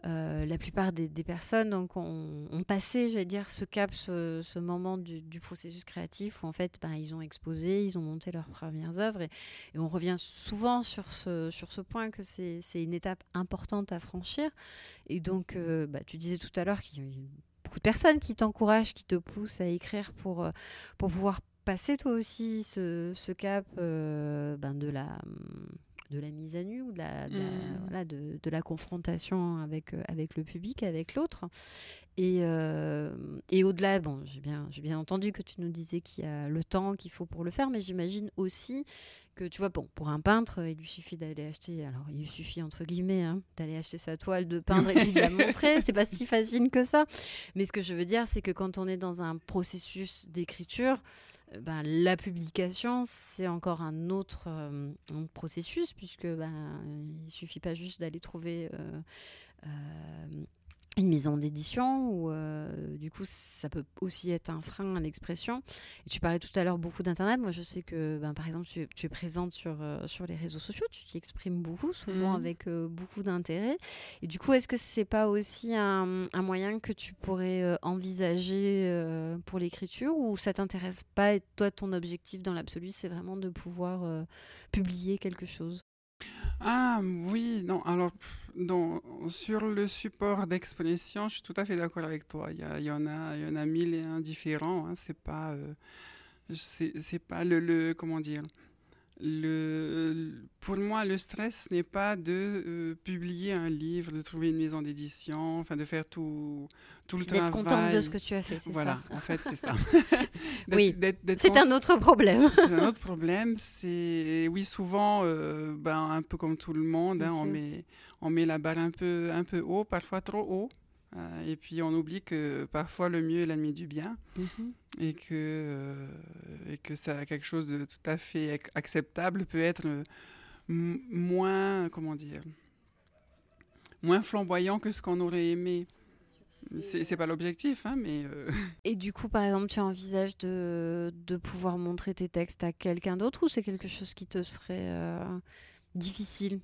euh, la plupart des, des personnes donc, ont, ont passé, j'allais dire, ce cap, ce, ce moment du, du, processus créatif où en fait, ben, ils ont exposé, ils ont monté leurs premières œuvres et, et on revient souvent sur ce, sur ce point que c'est une étape importante à franchir. Et donc, euh, bah, tu disais tout à l'heure qu'il beaucoup de personnes qui t'encouragent, qui te poussent à écrire pour, euh, pour pouvoir passer toi aussi ce, ce cap euh, ben de la de la mise à nu ou de la, de, mmh. voilà, de, de, la confrontation avec, euh, avec le public, avec l'autre. Et, et au-delà, bon, j'ai bien, bien entendu que tu nous disais qu'il y a le temps qu'il faut pour le faire, mais j'imagine aussi que tu vois, bon, pour un peintre, il lui suffit d'aller acheter, alors il lui suffit entre guillemets, hein, d'aller acheter sa toile de peindre et puis de la montrer. C'est pas si *laughs* facile que ça. Mais ce que je veux dire, c'est que quand on est dans un processus d'écriture, euh, ben, la publication, c'est encore un autre, euh, processus, puisque ben, il suffit pas juste d'aller trouver. Euh, une maison d'édition où euh, du coup ça peut aussi être un frein à l'expression. Et tu parlais tout à l'heure beaucoup d'internet. Moi je sais que ben, par exemple tu, tu es présente sur, euh, sur les réseaux sociaux, tu t'exprimes beaucoup, souvent mmh. avec euh, beaucoup d'intérêt. Et du coup est-ce que c'est pas aussi un, un, moyen que tu pourrais envisager pour l'écriture ou ça t'intéresse pas et toi ton objectif dans l'absolu c'est vraiment de pouvoir publier quelque chose? Ah oui, non, alors sur le support d'expression, je suis tout à fait d'accord avec toi. Il y, en a, il y en a mille et un différents. Hein. C'est pas, euh, c'est pas le, le, comment dire, le, pour moi, le stress n'est pas de euh, publier un livre, de trouver une maison d'édition, enfin de faire tout, tout le travail. D'être contente de ce que tu as fait, c'est voilà, ça. Voilà, en fait, c'est ça. *laughs* *laughs* oui, c'est un autre problème. c'est un autre problème. C'est oui, souvent, euh, ben, un peu comme tout le monde, hein, on met on met la barre un peu un peu haut, parfois trop haut. Euh, et puis on oublie que parfois le mieux est l'ennemi du bien Mhm. et que, euh, et que ça quelque chose de tout à fait ac- acceptable peut être euh, moins, comment dire, moins flamboyant que ce qu'on aurait aimé. C'est c'est pas l'objectif, hein, mais euh, *laughs* Et du coup, par exemple, tu envisages de, de pouvoir montrer tes textes à quelqu'un d'autre ou c'est quelque chose qui te serait euh, difficile?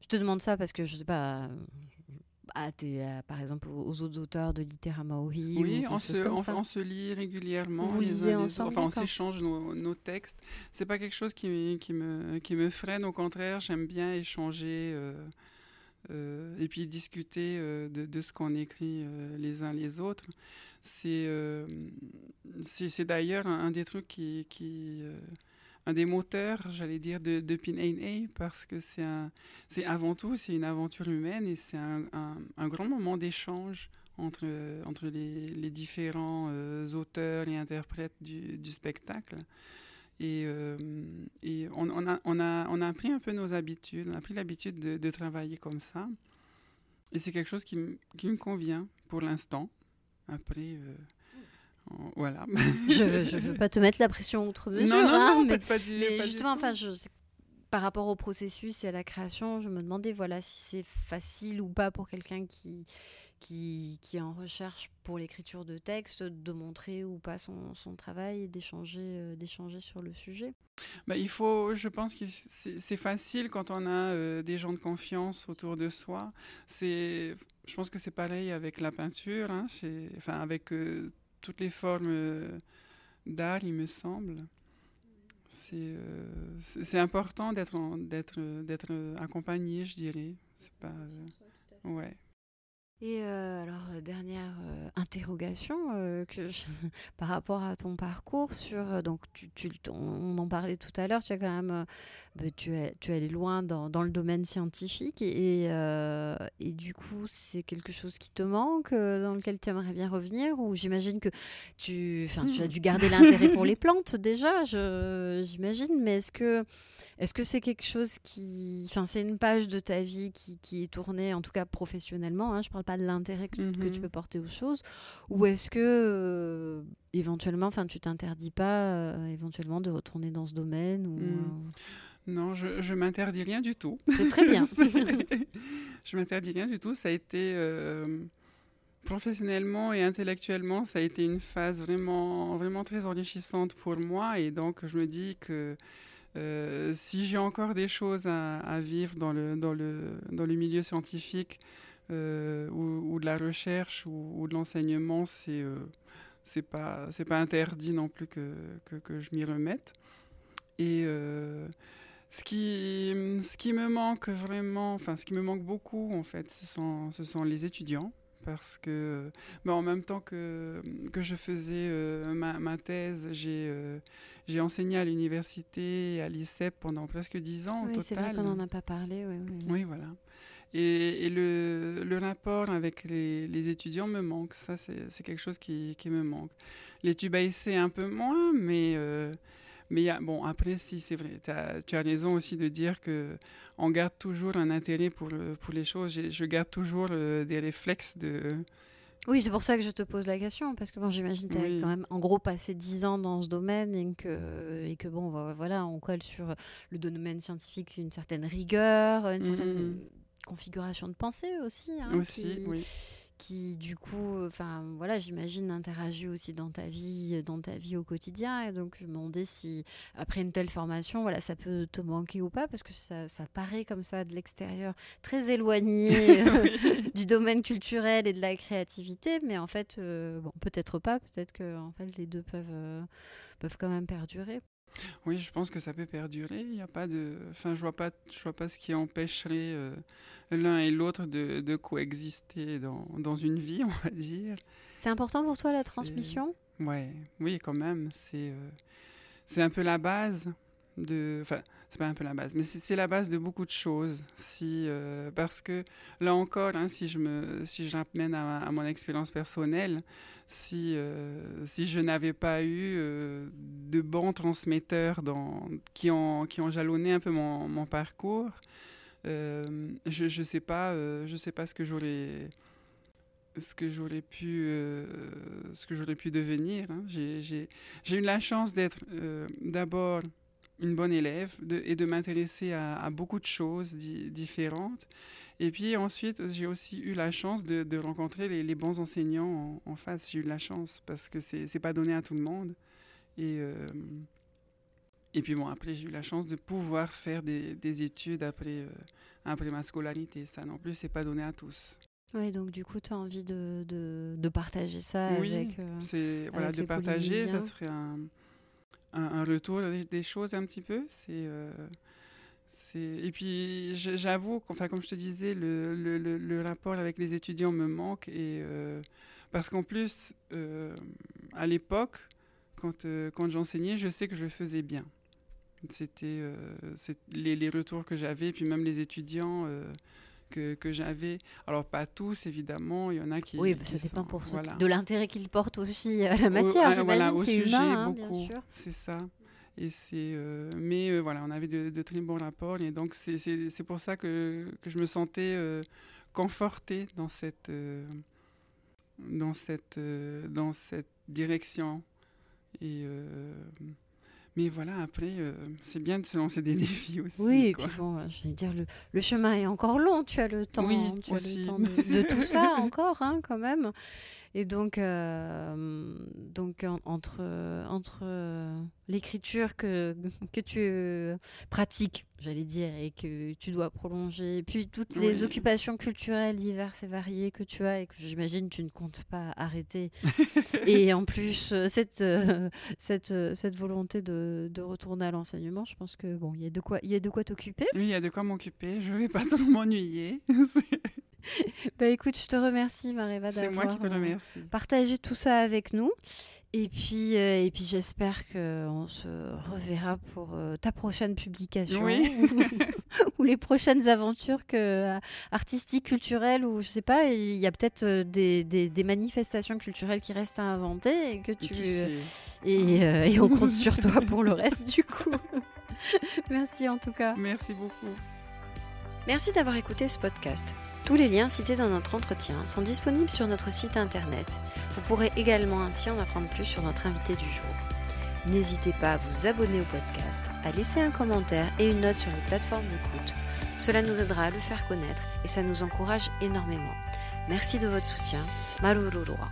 Je te demande ça parce que je sais pas. Euh, à à- par exemple, aux autres auteurs de Littéra Maori ou oui, on se, comme on, ça. on se lit régulièrement. Vous les lisez uns ensemble. Enfin, on s'échange nos, nos textes. C'est pas quelque chose qui, qui, me, qui me freine. Au contraire, j'aime bien échanger euh, euh, et puis discuter euh, de, de ce qu'on écrit euh, les uns les autres. C'est euh, c'est d'ailleurs un, un des trucs qui, qui euh, un des moteurs, j'allais dire, de, de Pin parce que c'est c'est avant tout c'est une aventure humaine et c'est un, grand moment d'échange entre, entre les, différents euh, auteurs et interprètes du, spectacle. Et, euh, on, a, on, a, on a pris un peu nos habitudes, on a pris l'habitude de, travailler comme ça. Et c'est quelque chose qui, qui me convient pour l'instant. Après, euh, voilà. Je ne veux pas te mettre la pression outre mesure. non, non, hein, non, mais pas, du, Mais pas justement, enfin, je, par rapport au processus et à la création, je me demandais voilà, si c'est facile ou pas pour quelqu'un qui, qui, qui est en recherche pour l'écriture de texte, de montrer ou pas son, son travail et d'échanger, euh, d'échanger sur le sujet. Bah, il faut, je pense que c'est facile quand on a euh, des gens de confiance autour de soi. C'est, je pense que c'est pareil avec la peinture, hein, enfin avec euh, toutes les formes euh, d'art, il me semble. C'est euh, important d'être euh, accompagné, je dirais. C'est pas, ouais. Et euh, alors, euh, dernière euh, interrogation euh, que je- *laughs* par rapport à ton parcours sur donc tu, tu- on en parlait tout à l'heure, tu as quand même bah, tu es tu es allé loin dans, dans le domaine scientifique et, et du coup c'est quelque chose qui te manque dans lequel tu aimerais bien revenir ou j'imagine que tu tu as dû garder l'intérêt pour les *laughs* plantes déjà je j'imagine mais est-ce que est-ce que c'est quelque chose qui. Enfin, c'est une page de ta vie qui, qui est tournée, en tout cas professionnellement, hein, je ne parle pas de l'intérêt que, que tu Mhm. peux porter aux choses, ou est-ce que euh, éventuellement, enfin, tu t'interdis pas euh, éventuellement de retourner dans ce domaine ou, Mm. Non, je, je m'interdis rien du tout. euh, C'est très bien. *laughs* je m'interdis rien du tout. Ça a été euh, professionnellement et intellectuellement, ça a été une phase vraiment, vraiment très enrichissante pour moi. Et donc, je me dis que euh, si j'ai encore des choses à, vivre dans le, dans le, dans le milieu scientifique euh, ou, de la recherche ou, de l'enseignement, c'est euh, pas pas interdit non plus que, que, que je m'y remette. Et euh, ce qui, ce qui me manque vraiment, enfin ce qui me manque beaucoup en fait, ce sont, ce sont les étudiants. Parce que, ben, en même temps que, que je faisais euh, ma, ma thèse, j'ai euh, j'ai enseigné à l'université, à l'ICEP pendant presque dix ans au oui, c'est vrai qu'on n'en a pas parlé. Oui, oui, oui. Oui, voilà. Et, et le, le rapport avec les, les étudiants me manque. Ça, c'est quelque chose qui, qui me manque. Les tubaïsés un peu moins, mais, mais bon, après, si c'est vrai, t'as- tu as raison aussi de dire que on garde toujours un intérêt pour, pour les choses. Je garde toujours euh, des réflexes de. Oui, c'est pour ça que je te pose la question, parce que bon, j'imagine que tu as Oui. quand même en gros passé 10 ans dans ce domaine et que, et que bon, vo- voilà, on colle sur le domaine scientifique une certaine rigueur, une certaine Mhm. configuration de pensée aussi. hein, aussi, qui, oui. Qui, du coup, enfin voilà, j'imagine interagit aussi dans ta vie, dans ta vie au quotidien. Et donc, je me demandais si après une telle formation, voilà, ça peut te manquer ou pas, parce que ça, ça paraît comme ça de l'extérieur très éloigné *laughs* euh, *laughs* du domaine culturel et de la créativité, mais en fait, euh, bon, peut-être pas, peut-être que en fait les deux peuvent euh, peuvent quand même perdurer. Oui, je pense que ça peut perdurer. Il y a pas de, enfin, je vois pas, je vois pas ce qui empêcherait euh, l'un et l'autre de, de coexister dans, dans une vie, on va dire. C'est important pour toi la transmission? Ouais, oui, quand même. C'est, euh, c'est un peu la base c'est pas un peu la base, mais c'est, la base de beaucoup de choses. Si, euh, parce que là encore, hein, si je me, si je ramène à, à mon expérience personnelle, si, euh, si je n'avais pas eu euh, de bons transmetteurs dans, qui, ont, qui ont jalonné un peu mon, parcours, je ne sais, pas, je sais pas ce que j'aurais ce que j'aurais pu, ce que j'aurais pu devenir. Hein. J'ai eu la chance d'être d'abord une bonne élève de, et de m'intéresser à, à, beaucoup de choses différentes. Et puis ensuite, j'ai aussi eu la chance de, de rencontrer les, les, bons enseignants en, en face. J'ai eu la chance parce que c'est pas donné à tout le monde. Et, euh, et puis bon, après, j'ai eu la chance de pouvoir faire des, des études après, euh, après ma scolarité. Ça non plus, c'est pas donné à tous. Oui, donc du coup, tu as envie de, de, de, partager ça oui, avec. Euh, c'est voilà, de partager, ça serait un, un, retour des, choses un petit peu. C'est. Euh, et puis j'avoue, enfin, comme je te disais, le, le, le, rapport avec les étudiants me manque. Et, euh, parce qu'en plus, euh, à l'époque, quand, quand j'enseignais, je sais que je faisais bien. C'était les, les, retours que j'avais, puis même les étudiants que, que j'avais. Alors, pas tous, évidemment, il y en a qui. Oui, ça dépend pour voilà. de l'intérêt qu'ils portent aussi à la matière. Au, voilà, au sujet, humain, hein, beaucoup. C'est ça. Et c'est, euh, mais euh, voilà, on avait de, de, très bons rapports. Et donc, c'est pour ça que, que, je me sentais euh, confortée dans cette, euh, dans, cette, euh, dans cette direction. Et, mais voilà, après, c'est bien de se lancer des *laughs* défis aussi. Oui, quoi. et puis bon, je vais dire, le, le, chemin est encore long. Tu as le temps, oui, tu as le temps *laughs* de, de tout ça encore, hein, quand même. Et donc, euh, donc en, entre, entre l'écriture que, que tu pratiques, j'allais dire, et que tu dois prolonger, et puis toutes les occupations culturelles diverses et variées que tu as et que j'imagine tu ne comptes pas arrêter. *laughs* et en plus, euh, cette, euh, cette, cette volonté de, de retourner à l'enseignement, je pense que bon, il y a de quoi, il y a de quoi t'occuper. Oui, il y a de quoi m'occuper. Je vais pas *laughs* trop m'ennuyer. *laughs* Bah écoute, je te remercie Maréva C'est moi qui te d'avoir remercie. partagé tout ça avec nous. Et puis, euh, et puis j'espère qu'on se reverra pour euh, ta prochaine publication Oui. *laughs* ou, *laughs* ou les prochaines aventures que, euh, artistiques, culturelles, ou je sais pas, il y a peut-être des, des, des manifestations culturelles qui restent à inventer et que tu euh, et on compte sur toi pour le reste du coup. *laughs* Merci en tout cas. Merci beaucoup. Merci d'avoir écouté ce podcast. Tous les liens cités dans notre entretien sont disponibles sur notre site internet. Vous pourrez également ainsi en apprendre plus sur notre invité du jour. N'hésitez pas à vous abonner au podcast, à laisser un commentaire et une note sur les plateformes d'écoute. Cela nous aidera à le faire connaître et ça nous encourage énormément. Merci de votre soutien. Marururua.